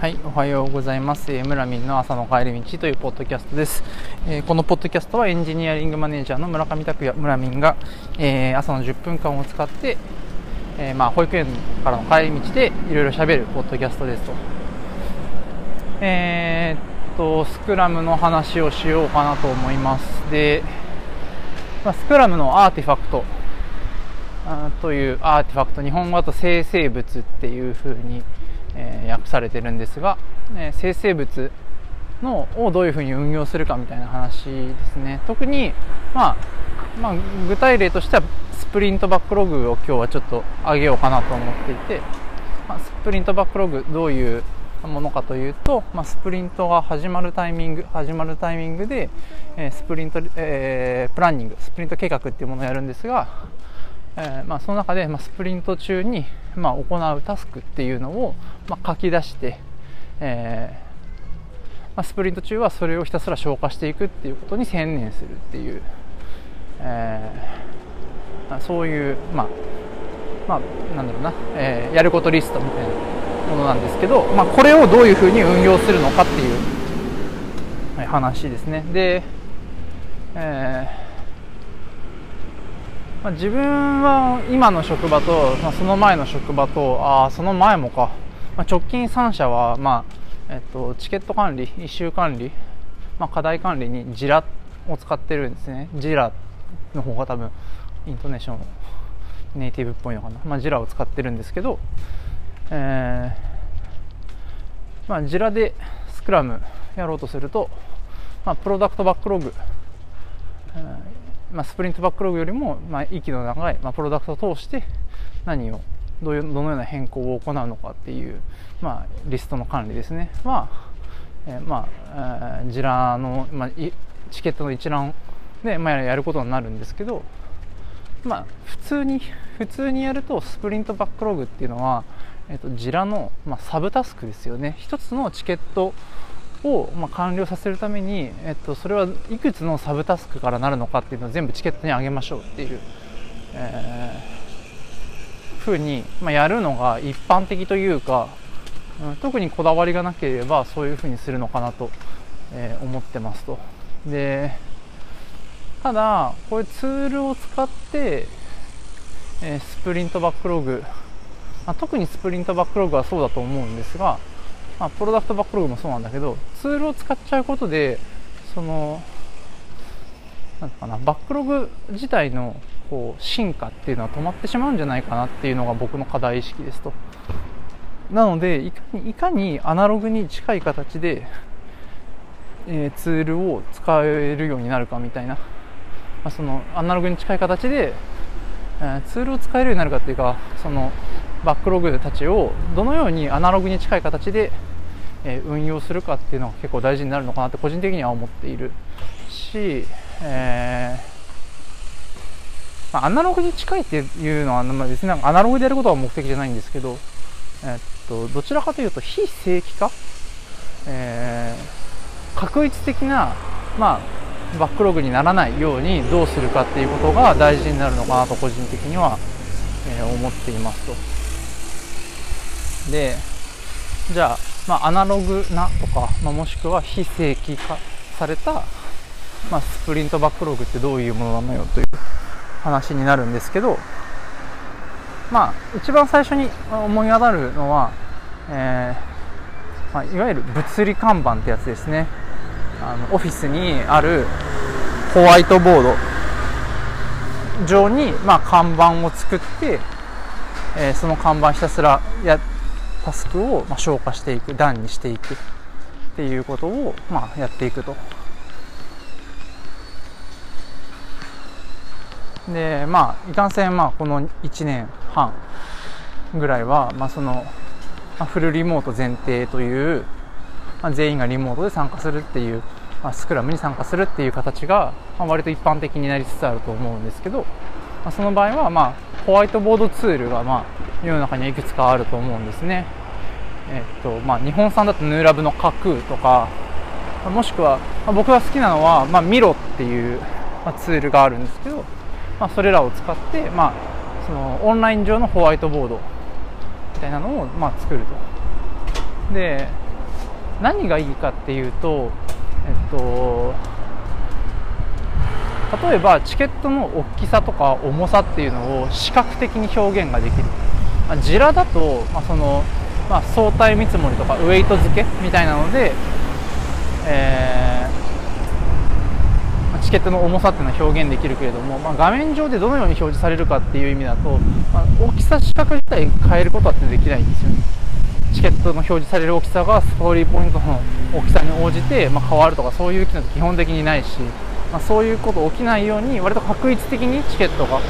はい、おはようございます。えー、村民の朝の帰り道というポッドキャストです。えー、このポッドキャストはエンジニアリングマネージャーの村上拓也村民が、えー、朝の10分間を使って、えまあ、保育園からの帰り道でいろいろ喋るポッドキャストですと。えっと、スクラムの話をしようかなと思います。で、まあ、スクラムのアーティファクトというアーティファクト、日本語だと生成物っていう風にえー、訳されてるんですが、えー、生成物のをどういうふうに運用するかみたいな話ですね。特に、まあ、まあ、具体例としてはスプリントバックログを今日はちょっと上げようかなと思っていて、まあ、スプリントバックログどういうものかというと、まあ、スプリントが始まるタイミング始まるタイミングで、えー、スプリント、えー、プランニングスプリント計画っていうものをやるんですがえー、まあ、その中で、まあ、スプリント中に、まあ、行うタスクっていうのを、ま、書き出して、えー、ま、スプリント中はそれをひたすら消化していくっていうことに専念するっていう、えー、まあ、そういう、まあま、なんだろうな、え、やることリストみたいなものなんですけど、まあ、これをどういうふうに運用するのかっていう、話ですね。で、えーまあ、自分は今の職場と、まあ、その前の職場とあその前もか、まあ、直近3社は、まあえっと、チケット管理一周管理、まあ、課題管理にジラを使ってるんですね。ジラの方が多分イントネーションネイティブっぽいのかな、まあ、ジラを使ってるんですけど、えーまあ、ジラでスクラムやろうとすると、まあ、プロダクトバックログ、えーまあ、スプリントバックログよりも、まあ、息の長い、まあ、プロダクトを通して何をどういうどのような変更を行うのかっていう、まあ、リストの管理ですね。は、えー、まあ、ジラの、まあ、チケットの一覧で、まあ、やることになるんですけど、まあ、普通に普通にやるとスプリントバックログっていうのは、えーと、ジラの、まあ、サブタスクですよね。一つのチケットを、ま完了させるために、えっと、それはいくつのサブタスクからなるのかっていうのを全部チケットに上げましょうっていう、えー、ふうに、まあ、やるのが一般的というか、うん、特にこだわりがなければそういうふうにするのかなと、えー、思ってますと。でただこういうツールを使って、えー、スプリントバックログ、まあ、特にスプリントバックログはそうだと思うんですがまあ、プロダクトバックログもそうなんだけどツールを使っちゃうことでそのなんかなバックログ自体のこう進化っていうのは止まってしまうんじゃないかなっていうのが僕の課題意識ですと。なのでいかにいかにアナログに近い形で、えー、ツールを使えるようになるかみたいな、まあ、そのアナログに近い形で、えー、ツールを使えるようになるかっていうかそのバックログたちをどのようにアナログに近い形でえ運用するかっていうのが結構大事になるのかなって個人的には思っているし、えー、まあ、アナログに近いっていうのは、まあ、別になんかアナログでやることは目的じゃないんですけど、えっとどちらかというと非正規化、えー、確一的な、まあ、バックログにならないようにどうするかっていうことが大事になるのかなと個人的には、え、思っていますと。でじゃあまあ、アナログなとか、まあ、もしくは非正規化された、まあ、スプリントバックログってどういうものなのよという話になるんですけど、まあ、一番最初に思い当たるのは、えーまあ、いわゆる物理看板ってやつですね。あのオフィスにあるホワイトボード上に、まあ、看板を作って、えー、その看板ひたすらやタスクをま消化していく段にしていくっていうことをまやっていくとでまあいかんせんまあこの1年半ぐらいはまあその、まフルリモート前提という、まあ、全員がリモートで参加するっていう、まあ、スクラムに参加するっていう形が、まあ、割と一般的になりつつあると思うんですけど、まあ、その場合はまあホワイトボードツールがまあ世の中にはいくつかあると思うんですね。えっとまあ、日本産だとヌーラブの架空とかもしくは、まあ、僕が好きなのは、まあ、ミロっていう、まあ、ツールがあるんですけど、まあ、それらを使って、まあ、そのオンライン上のホワイトボードみたいなのを、まあ、作ると。で何がいいかっていうとえっと例えばチケットの大きさとか重さっていうのを視覚的に表現ができる、まあ、ジラだと、まあ、その、まあ、相対見積もりとかウェイト付けみたいなので、えー、チケットの重さっていうのは表現できるけれども、まあ、画面上でどのように表示されるかっていう意味だと、まあ、大きさ視覚自体変えることはできないんですよね。チケットの表示される大きさがストーリーポイントの大きさに応じて、ま変わるとかそういう機能って基本的にないしまあ、そういうこと起きないように割と確率的にチケットが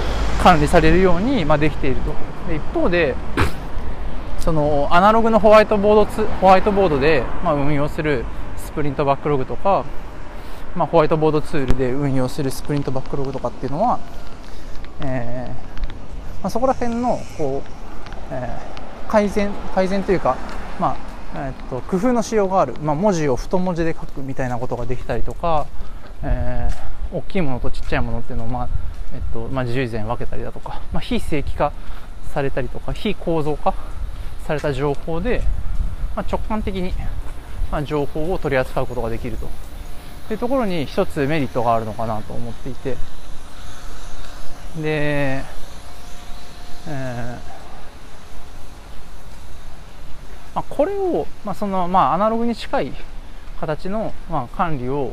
管理されるように、ま、できていると。で一方でそのアナログのホワイトボードツホワイトボードで、まあ、運用するスプリントバックログとか、まあ、ホワイトボードツールで運用するスプリントバックログとかっていうのは、えーまあ、そこら辺のこう、えー、改善改善というか、まあえー、っと工夫のしようがある、まあ、文字を太文字で書くみたいなことができたりとかえー、大きいものとちっちゃいものっていうのを、まあえっとまあ、自由然分けたりだとか、まあ、非正規化されたりとか非構造化された情報で、まあ、直感的に、まあ、情報を取り扱うことができると。いうところに一つメリットがあるのかなと思っていて。で、えーまあ、これを、まあそのまあ、アナログに近い形の、まあ、管理を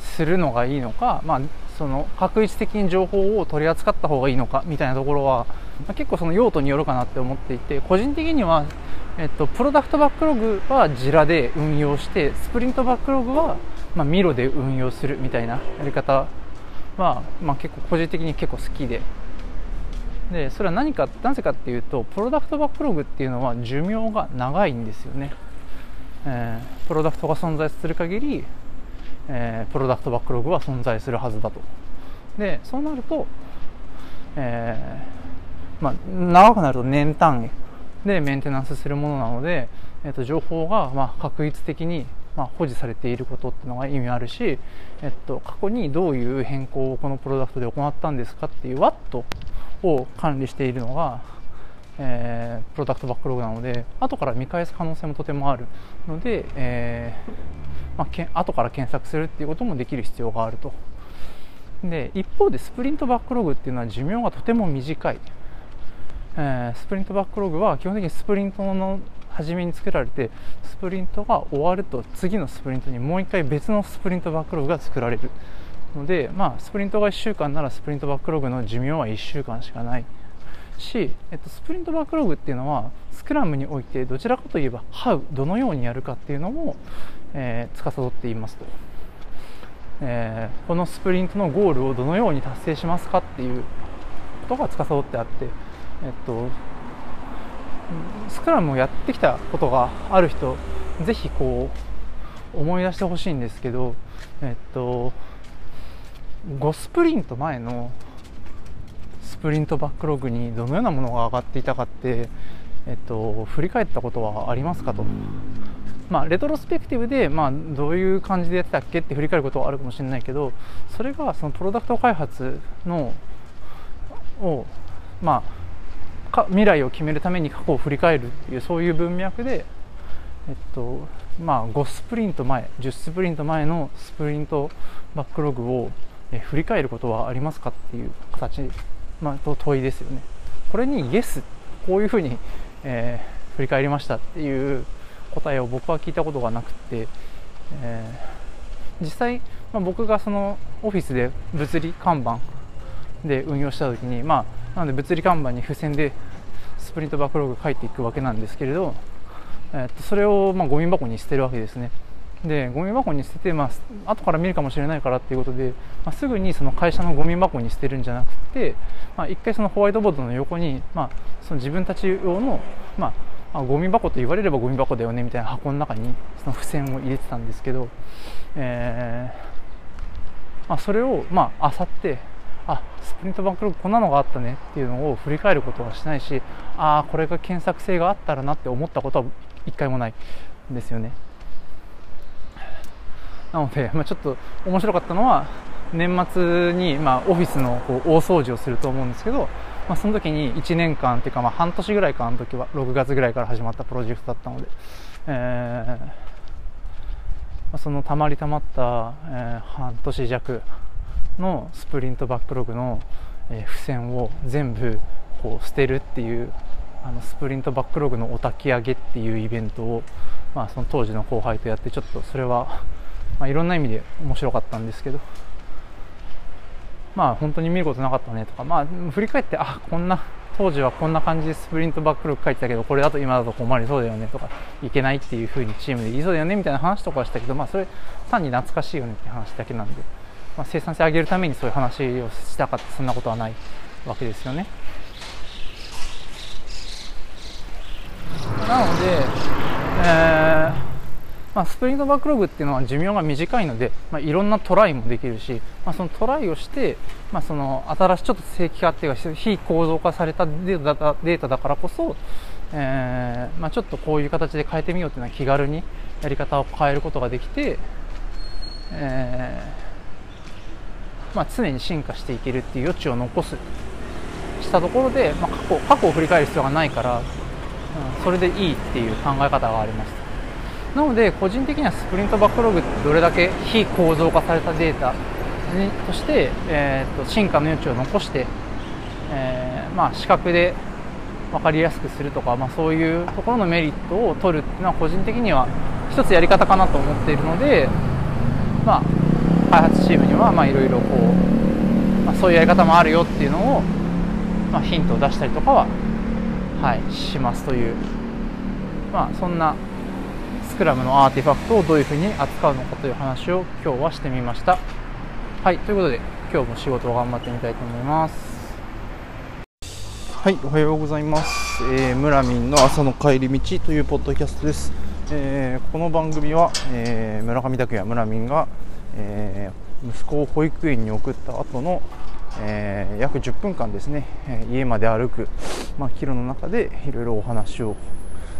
するのがいいのか、まあ、その確率的に情報を取り扱った方がいいのかみたいなところは、まあ、結構その用途によるかなって思っていて個人的には、えっと、プロダクトバックログはジラで運用してスプリントバックログは、まあ、ミロで運用するみたいなやり方は、まあ、結構個人的に結構好きで。でそれは何かなぜかっていうとプロダクトバックログっていうのは寿命が長いんですよね、えー、プロダクトが存在する限りえー、プロダクトバックログは存在するはずだと。でそうなると、えー、まあ、長くなると年単位。でメンテナンスするものなので、えーと、情報がま確率的にま保持されていることっていうのが意味あるし、えっと、過去にどういう変更をこのプロダクトで行ったんですかっていう Watt を管理しているのが、えー、プロダクトバックログなので後から見返す可能性もとてもあるので、えーまあ、け後から検索するっていうこともできる必要があると。で一方でスプリントバックログっていうのは寿命がとても短い、えー、スプリントバックログは基本的にスプリントの初めに作られてスプリントが終わると次のスプリントにもう一回別のスプリントバックログが作られるので、まあ、スプリントが1週間ならスプリントバックログの寿命は1週間しかない。し、えっと、スプリントバックログっていうのはスクラムにおいてどちらかといえば How どのようにやるかっていうのも、えー、司っていますと、えー、このスプリントのゴールをどのように達成しますかっていうことが司ってあって、えっと、スクラムをやってきたことがある人ぜひこう思い出してほしいんですけど、えっと、5スプリント前のスプリントバックログにどのようなものが上がっていたかって、えっと、振り返ったことはありますかと。まあ、レトロスペクティブで、まあ、どういう感じでやってたっけって振り返ることはあるかもしれないけどそれがそのプロダクト開発のを、まあ、未来を決めるために過去を振り返るっていうそういう文脈で、えっとまあ、5スプリント前10スプリント前のスプリントバックログを振り返ることはありますかっていう形、まあ、問いですよね。これにイエスこういうふうに、えー、振り返りましたっていう答えを僕は聞いたことがなくて、えー、実際、まあ、僕がそのオフィスで物理看板で運用した時に、まあ、なので物理看板に付箋でスプリントバックログ書いていくわけなんですけれど、えー、とそれをまゴミ箱に捨てるわけですね。でゴミ箱に捨てて、まあ後から見るかもしれないからっていうことで、まあ、すぐにその会社のゴミ箱に捨てるんじゃなくて、まあ、一回そのホワイトボードの横に、まあ、その自分たち用の、まあ、あ、ゴミ箱と言われればゴミ箱だよねみたいな箱の中にその付箋を入れてたんですけど、えーまあ、それをまあ漁ってあスプリントバックログこんなのがあったねっていうのを振り返ることはしないしああこれが検索性があったらなって思ったことは一回もないんですよね。なので、まあ、ちょっと面白かったのは年末に、まあ、オフィスのこう大掃除をすると思うんですけどまあ、その時に1年間っていうか、まあ、半年ぐらいかあの時は6月ぐらいから始まったプロジェクトだったので、えーまあそのたまりたまった、えー、半年弱のスプリントバックログの、えー、付箋を全部こう捨てるっていうあのスプリントバックログのお焚き上げっていうイベントを、まあ、その当時の後輩とやってちょっとそれは、まあ、いろんな意味で面白かったんですけど。まあ本当に見ることなかったねとか。まあ振り返ってあこんな当時はこんな感じでスプリントバックログ書いてたけどこれだと今だと困りそうだよねとか。いけないっていう風にチームで言いそうだよねみたいな話とかはしたけどまあそれ単に懐かしいよねって話だけなんで、まあ、生産性上げるためにそういう話をしたかったそんなことはないわけですよね。なので、まあ、スプリントバックログっていうのは寿命が短いので、まあ、いろんなトライもできるし、まあ、そのトライをして、まあ、その新しいちょっと正規化っていうか非構造化されたデータデータだからこそ、えーまあ、ちょっとこういう形で変えてみようっていうのは気軽にやり方を変えることができて、えーまあ、常に進化していけるっていう余地を残すしたところで、まあ、過去過去を振り返る必要がないから、うん、それでいいっていう考え方があります。なので個人的にはスプリントバックログってどれだけ非構造化されたデータとして、えーと、進化の余地を残して、えー、まあ、視覚で分かりやすくするとか、まあ、そういうところのメリットを取るっていうのは個人的には一つやり方かなと思っているので、まあ、開発チームにはいろいろこう、まあ、そういうやり方もあるよっていうのを、まあ、ヒントを出したりとかは、はい、しますという、まあ、そんなスクラムのアーティファクトをどういうふうに扱うのかという話を今日はしてみました。はいということで今日も仕事を頑張ってみたいと思います。はいおはようございます、えー、村民の朝の帰り道というポッドキャストです、えー、この番組は、えー、村上拓也村民が、え息子を保育園に送った後のえー、約10分間ですね、え家まで歩く、まあ、キロの中でいろいろお話を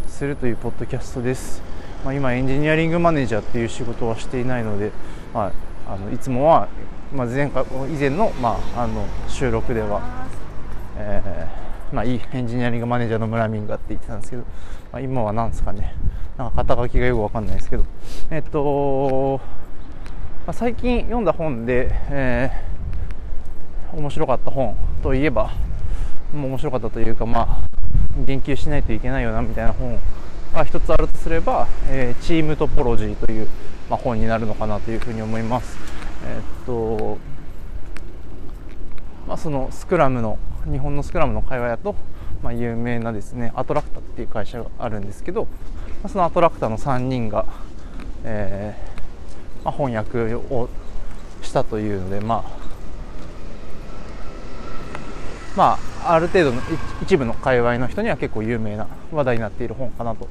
するというポッドキャストです。まあ、今エンジニアリングマネージャーっていう仕事はしていないので、まあ、あのいつもは、まあ、前回以前の,、まあ、あの収録では、えーまあ、いいエンジニアリングマネージャーの村民がって言ってたんですけど、まあ、今は何ですかね。なんか肩書きがよくわかんないですけど、えっとまあ、最近読んだ本で、えー、面白かった本といえば面白かったというか、まあ、言及しないといけないよなみたいな本が一つあるとすれば、えー、チームトポロジーという、まあ、本になるのかなというふうに思います。えー、っとまあ、そのスクラムの日本のスクラムの会話だと、まあ、有名なですねアトラクタっていう会社があるんですけど、まあ、そのアトラクタの3人が、えーまあ、翻訳をしたというのでまあまあ、ある程度の一部の界隈の人には結構有名な話題になっている本かなと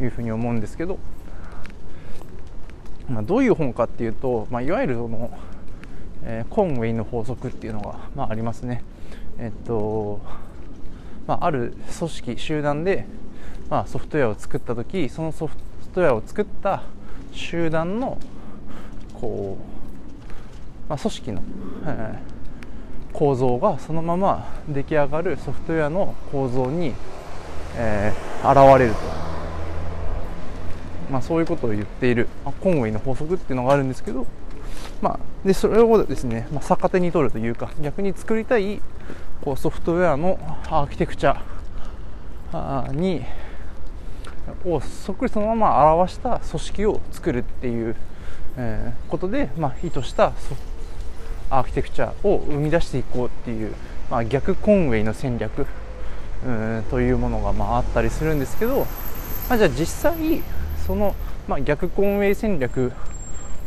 いうふうに思うんですけど、まあ、どういう本かっていうと、まあ、いわゆるその、えー、コンウェイの法則っていうのが、まあ、ありますね。えっとまあ、ある組織集団で、まあ、ソフトウェアを作った時そのソフトウェアを作った集団のこう、まあ、組織の、えー構造がそのまま出来上がるソフトウェアの構造に、えー、現れると、まあ、そういうことを言っている、まあ、コンウェイの法則っていうのがあるんですけど、まあ、でそれをですね、まあ、逆手に取るというか逆に作りたいこうソフトウェアのアーキテクチャにをそっくりそのまま表した組織を作るっていう、えー、ことで、まあ、意図したソフトアーキテクチャを生み出していこうっていう、まあ、逆コンウェイの戦略うんというものがまああったりするんですけど、まあ、じゃあ実際その、まあ、逆コンウェイ戦略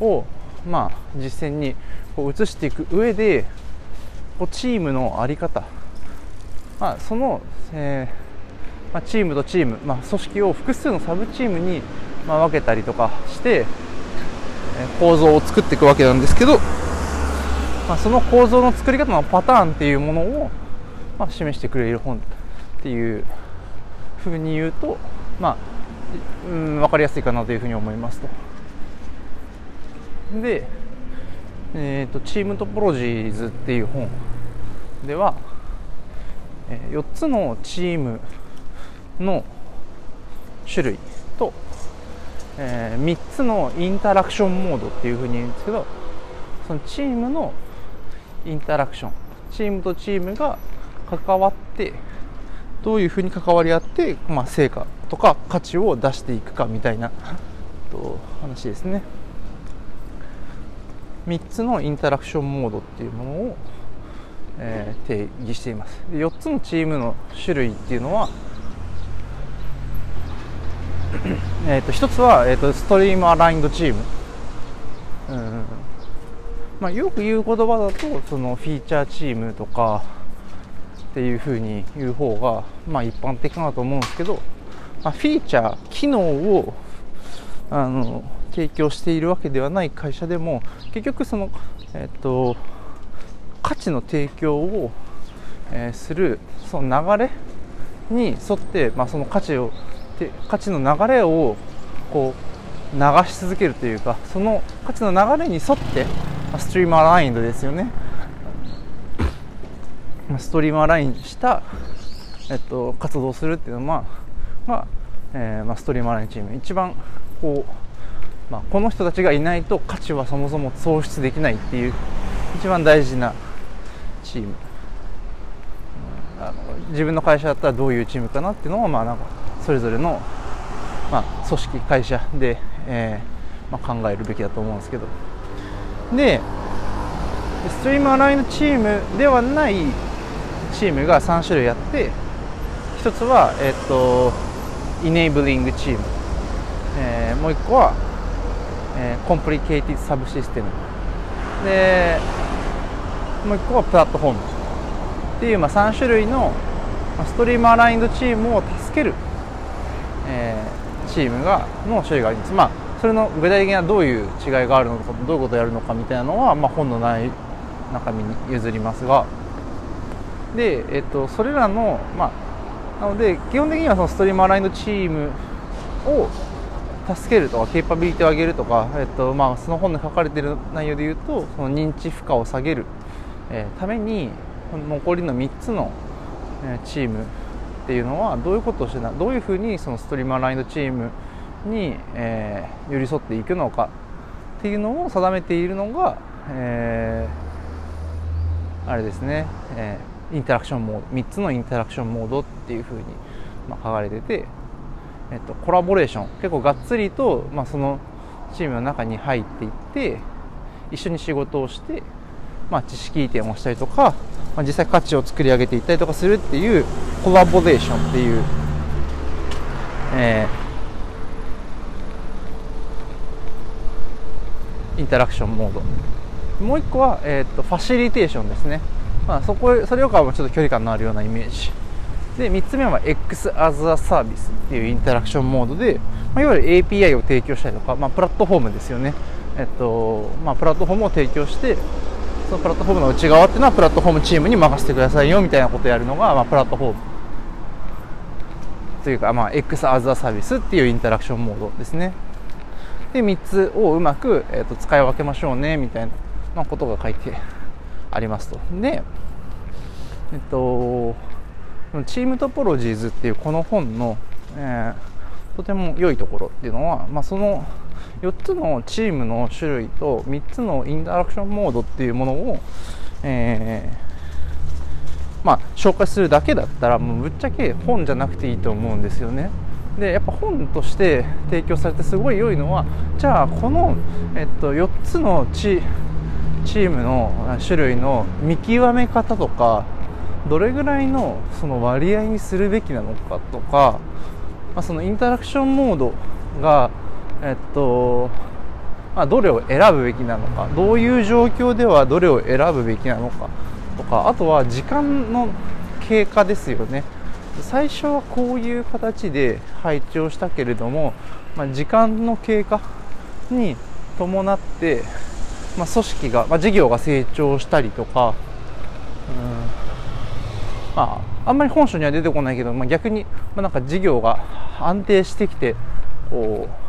を、まあ、実践にこう移していく上でこうチームの在り方、まあ、その、えーまあ、チームとチーム、まあ、組織を複数のサブチームに、まあ、分けたりとかして、え構造を作っていくわけなんですけどまあ、その構造の作り方のパターンっていうものを、まあ、示してくれる本っていうふうに言うと、まあ、うん、分かりやすいかなというふうに思いますと。で、えーと、チームトポロジーズっていう本では、えー、4つのチームの種類と、えー、3つのインタラクションモードっていうふうに言うんですけどそのチームのインタラクションチームとチームが関わってどういうふうに関わり合って、まあ、成果とか価値を出していくかみたいなと話ですね。3つのインタラクションモードっていうものを、えー、定義しています。で4つのチームの種類っていうのはえと1つは、えーと、ストリームアラインドチーム、うん。まあ、よく言う言葉だとそのフィーチャーチームとかっていうふうに言う方が、まあ、一般的かなと思うんですけど、まあ、フィーチャー機能をあの提供しているわけではない会社でも結局その、えっと、価値の提供を、えー、するその流れに沿って、まあ、その価値を価値の流れをこう流し続けるというかその価値の流れに沿ってストリームアラインドですよね。ストリームアラインした、えっと、活動するっていうのは、まあえーまあ、ストリームアラインチーム一番こう、まあ、この人たちがいないと価値はそもそも創出できないっていう一番大事なチーム。あの自分の会社だったらどういうチームかなっていうのをまあなんかそれぞれの、まあ、組織会社で、えーまあ、考えるべきだと思うんですけど。でストリームアラインドチームではないチームが3種類あって1つは、えっ、とイネイブリングチーム、えー、もう1個は、えー、コンプリケイティサブシステムでもう1個はプラットフォームっていう、まあ、3種類のストリームアラインドチームを助けるえー、チームがの種類があります、まあ、それの具体的などういう違いがあるのかどういうことをやるのかみたいなのは、まあ、本のない中身に譲りますが。で、えっと、それらの、まあ、なので基本的にはそのストリームアラインドチームを助けるとかケーパビリティを上げるとか、えっとまあ、その本で書かれている内容でいうとその認知負荷を下げる、えー、ために残りの3つの、えー、チームっていうのはどういうことをしてどういうふうにそのストリームアラインドチームに、えー、寄り添っていくのかっていうのを定めているのが、えー、あれですね、えー、インタラクションモード3つのインタラクションモードっていうふうに、まあ、書かれてて、えっと、コラボレーション。結構がっつりと、まあ、そのチームの中に入っていって一緒に仕事をして、まあ、知識移転をしたりとかまあ、実際価値を作り上げていったりとかするっていうコラボレーションっていう、えー、インタラクションモードもう一個は、えーと、ファシリテーションですね、まあ、そこそれよりかはちょっと距離感のあるようなイメージ。で3つ目は X as a Service っていうインタラクションモードで、まあ、いわゆる API を提供したりとか、まあ、プラットフォームですよね、えっとまあ、プラットフォームを提供してそのプラットフォームの内側っていうのはプラットフォームチームに任せてくださいよみたいなことをやるのが、まあ、プラットフォーム。というか、まあ、X as a Service っていうインタラクションモードですね。で3つをうまく、えーと、使い分けましょうねみたいなことが書いて ありますとでえっとチームトポロジーズっていうこの本の、えー、とても良いところっていうのは、まあ、その4つのチームの種類と3つのインタラクションモードっていうものを、えー、まあ、紹介するだけだったらもうぶっちゃけ本じゃなくていいと思うんですよね。でやっぱ本として提供されてすごい良いのはじゃあこの、えっと、4つのチチームの種類の見極め方とかどれぐらいのその割合にするべきなのかとか、まあ、そのインタラクションモードがえっと、まあ、どれを選ぶべきなのかどういう状況ではどれを選ぶべきなのかとかあとは時間の経過ですよね。最初はこういう形で配置をしたけれども、まあ、時間の経過に伴って、まあ、組織が、まあ、事業が成長したりとか、うんまあ、あんまり本書には出てこないけど、まあ、逆に、まあ、なんか事業が安定してきてこう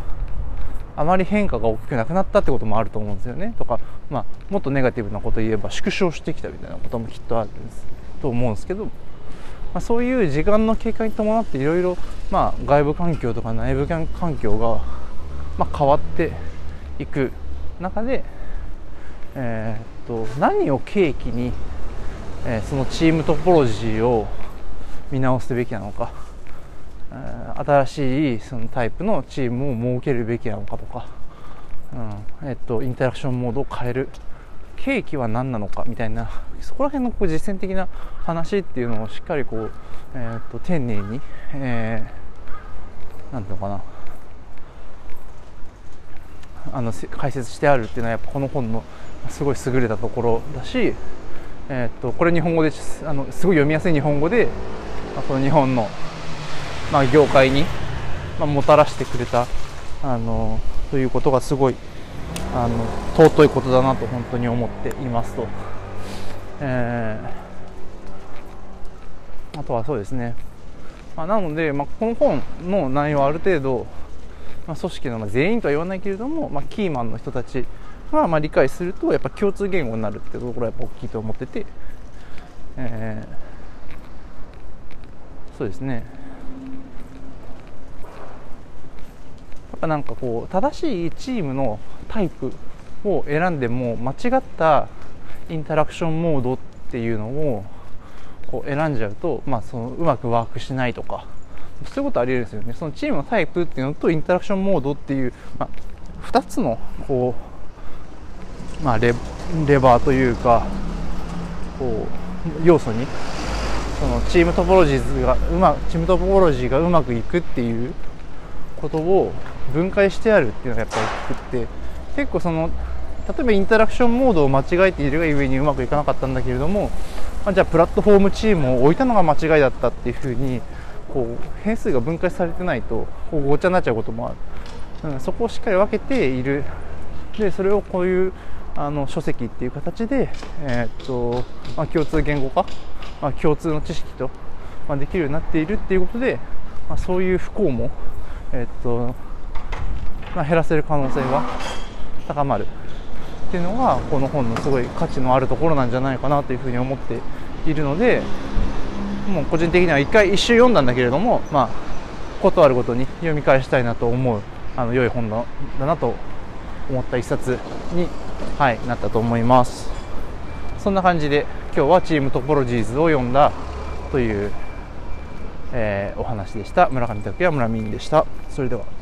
あまり変化が大きくなくなったってこともあると思うんですよね。とか、まあ、もっとネガティブなこと言えば縮小してきたみたいなこともきっとあるんですと思うんですけど、まあ、そういう時間の経過に伴っていろいろ外部環境とか内部環境がまあ、変わっていく中で、えー、っと何を契機に、えー、そのチームトポロジーを見直すべきなのか、えー、新しいそのタイプのチームを設けるべきなのかとか、うんえっとインタラクションモードを変える契機は何なのかみたいなそこら辺のこう実践的な話っていうのをしっかりこう、えー、と丁寧に、えー、なんていうのかな。あの解説してあるっていうのはやっぱこの本のすごい優れたところだし、えー、とこれ日本語であのすごい読みやすい日本語で、まあ、この日本の、まあ、業界に、まあ、もたらしてくれたあのということがすごいあの尊いことだなと本当に思っていますと、えー、あとはそうですね、まあ、なので、まあ、この本の内容はある程度、まあ、組織の全員とは言わないけれども、まあ、キーマンの人たちがまあ理解するとやっぱ共通言語になるっていうところはやっぱ大きいと思ってて、えー、そうですねやっぱなんかこう正しいチームのタイプを選んでも間違ったインタラクションモードっていうのをこう選んじゃうと、まあ、そのうまくワークしないとかそういうことありえるんですよね。そのチームのタイプっていうのとインタラクションモードっていう、まあ、2つのこう、まあレ、レバーというかこう要素にそのチームトポロジーがうまチームトポロジーがうまくいくっていうことを分解してあるっていうのがやっぱり大きくって結構その例えばインタラクションモードを間違えているがゆえにうまくいかなかったんだけれども、まあ、じゃあプラットフォームチームを置いたのが間違いだったっていうふうにこう変数が分解されてないとこうごちゃになっちゃうこともある、うん、そこをしっかり分けている。でそれをこういうあの書籍っていう形で、えー、っとまあ、共通言語化、まあ、共通の知識と、まあ、できるようになっているっていうことで、まあ、そういう不幸も、えー、っとまあ、減らせる可能性が高まるっていうのがこの本のすごい価値のあるところなんじゃないかなというふうに思っているのでもう個人的には1回1周読んだんだけれども、まあ、ことあるごとに読み返したいなと思うあの良い本だなと思った一冊に、はい、なったと思います。そんな感じで今日はチームトポロジーズを読んだという、えー、お話でした。村上拓也村民でした。それでは。